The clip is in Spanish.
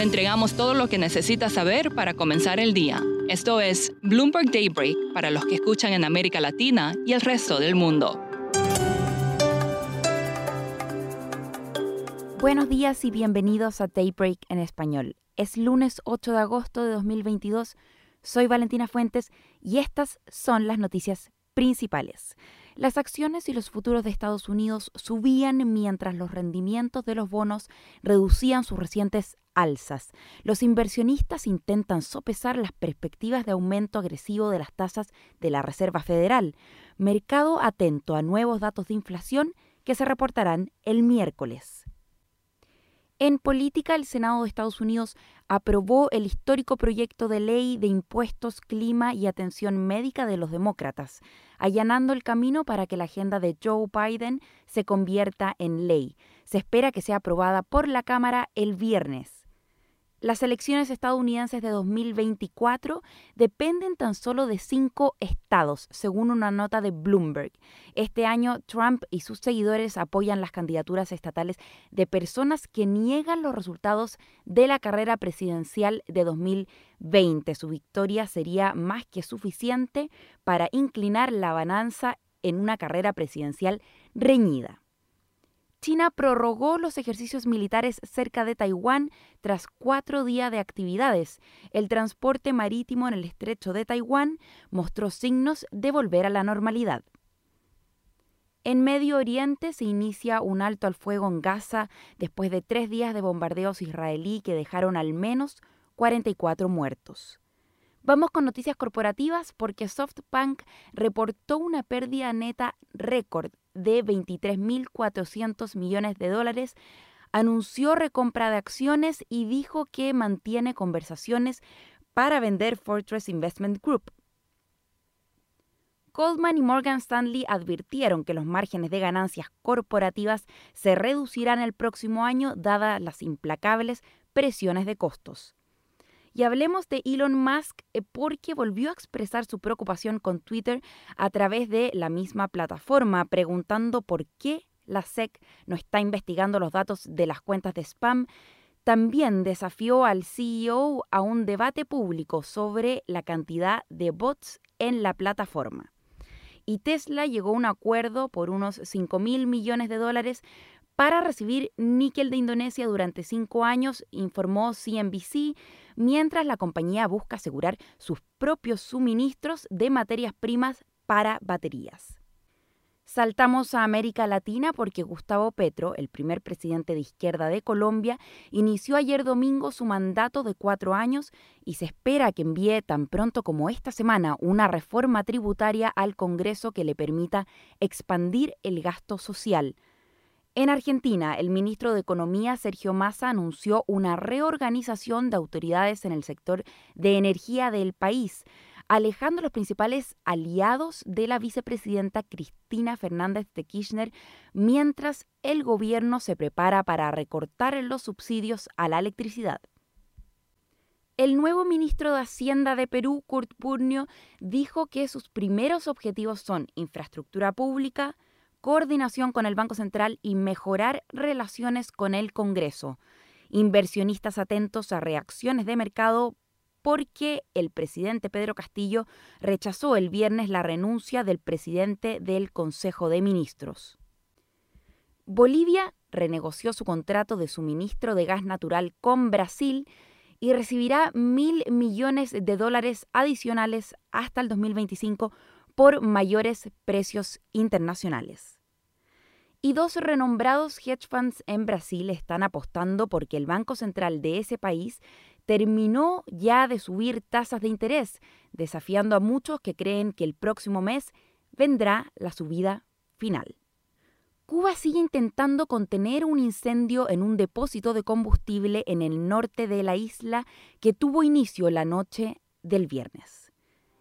Le entregamos todo lo que necesita saber para comenzar el día. Esto es Bloomberg Daybreak para los que escuchan en América Latina y el resto del mundo. Buenos días y bienvenidos a Daybreak en español. Es lunes 8 de agosto de 2022. Soy Valentina Fuentes y estas son las noticias principales. Las acciones y los futuros de Estados Unidos subían mientras los rendimientos de los bonos reducían sus recientes alzas. Los inversionistas intentan sopesar las perspectivas de aumento agresivo de las tasas de la Reserva Federal. Mercado atento a nuevos datos de inflación que se reportarán el miércoles. En política, el Senado de Estados Unidos aprobó el histórico proyecto de ley de impuestos, clima y atención médica de los demócratas, allanando el camino para que la agenda de Joe Biden se convierta en ley. Se espera que sea aprobada por la Cámara el viernes. Las elecciones estadounidenses de 2024 dependen tan solo de cinco estados, según una nota de Bloomberg. Este año, Trump y sus seguidores apoyan las candidaturas estatales de personas que niegan los resultados de la carrera presidencial de 2020. Su victoria sería más que suficiente para inclinar la balanza en una carrera presidencial reñida. China prorrogó los ejercicios militares cerca de Taiwán tras cuatro días de actividades. El transporte marítimo en el estrecho de Taiwán mostró signos de volver a la normalidad. En Medio Oriente se inicia un alto al fuego en Gaza después de tres días de bombardeos israelí que dejaron al menos 44 muertos. Vamos con noticias corporativas porque SoftBank reportó una pérdida neta récord de 23.400 millones de dólares, anunció recompra de acciones y dijo que mantiene conversaciones para vender Fortress Investment Group. Goldman y Morgan Stanley advirtieron que los márgenes de ganancias corporativas se reducirán el próximo año dadas las implacables presiones de costos. Y hablemos de Elon Musk eh, porque volvió a expresar su preocupación con Twitter a través de la misma plataforma, preguntando por qué la SEC no está investigando los datos de las cuentas de spam. También desafió al CEO a un debate público sobre la cantidad de bots en la plataforma. Y Tesla llegó a un acuerdo por unos 5 mil millones de dólares para recibir níquel de Indonesia durante cinco años, informó CNBC, mientras la compañía busca asegurar sus propios suministros de materias primas para baterías. Saltamos a América Latina porque Gustavo Petro, el primer presidente de izquierda de Colombia, inició ayer domingo su mandato de cuatro años y se espera que envíe tan pronto como esta semana una reforma tributaria al Congreso que le permita expandir el gasto social. En Argentina, el ministro de Economía, Sergio Massa, anunció una reorganización de autoridades en el sector de energía del país, alejando los principales aliados de la vicepresidenta Cristina Fernández de Kirchner, mientras el gobierno se prepara para recortar los subsidios a la electricidad. El nuevo ministro de Hacienda de Perú, Kurt Purnio, dijo que sus primeros objetivos son infraestructura pública, coordinación con el Banco Central y mejorar relaciones con el Congreso. Inversionistas atentos a reacciones de mercado porque el presidente Pedro Castillo rechazó el viernes la renuncia del presidente del Consejo de Ministros. Bolivia renegoció su contrato de suministro de gas natural con Brasil y recibirá mil millones de dólares adicionales hasta el 2025 por mayores precios internacionales. Y dos renombrados hedge funds en Brasil están apostando porque el Banco Central de ese país terminó ya de subir tasas de interés, desafiando a muchos que creen que el próximo mes vendrá la subida final. Cuba sigue intentando contener un incendio en un depósito de combustible en el norte de la isla que tuvo inicio la noche del viernes.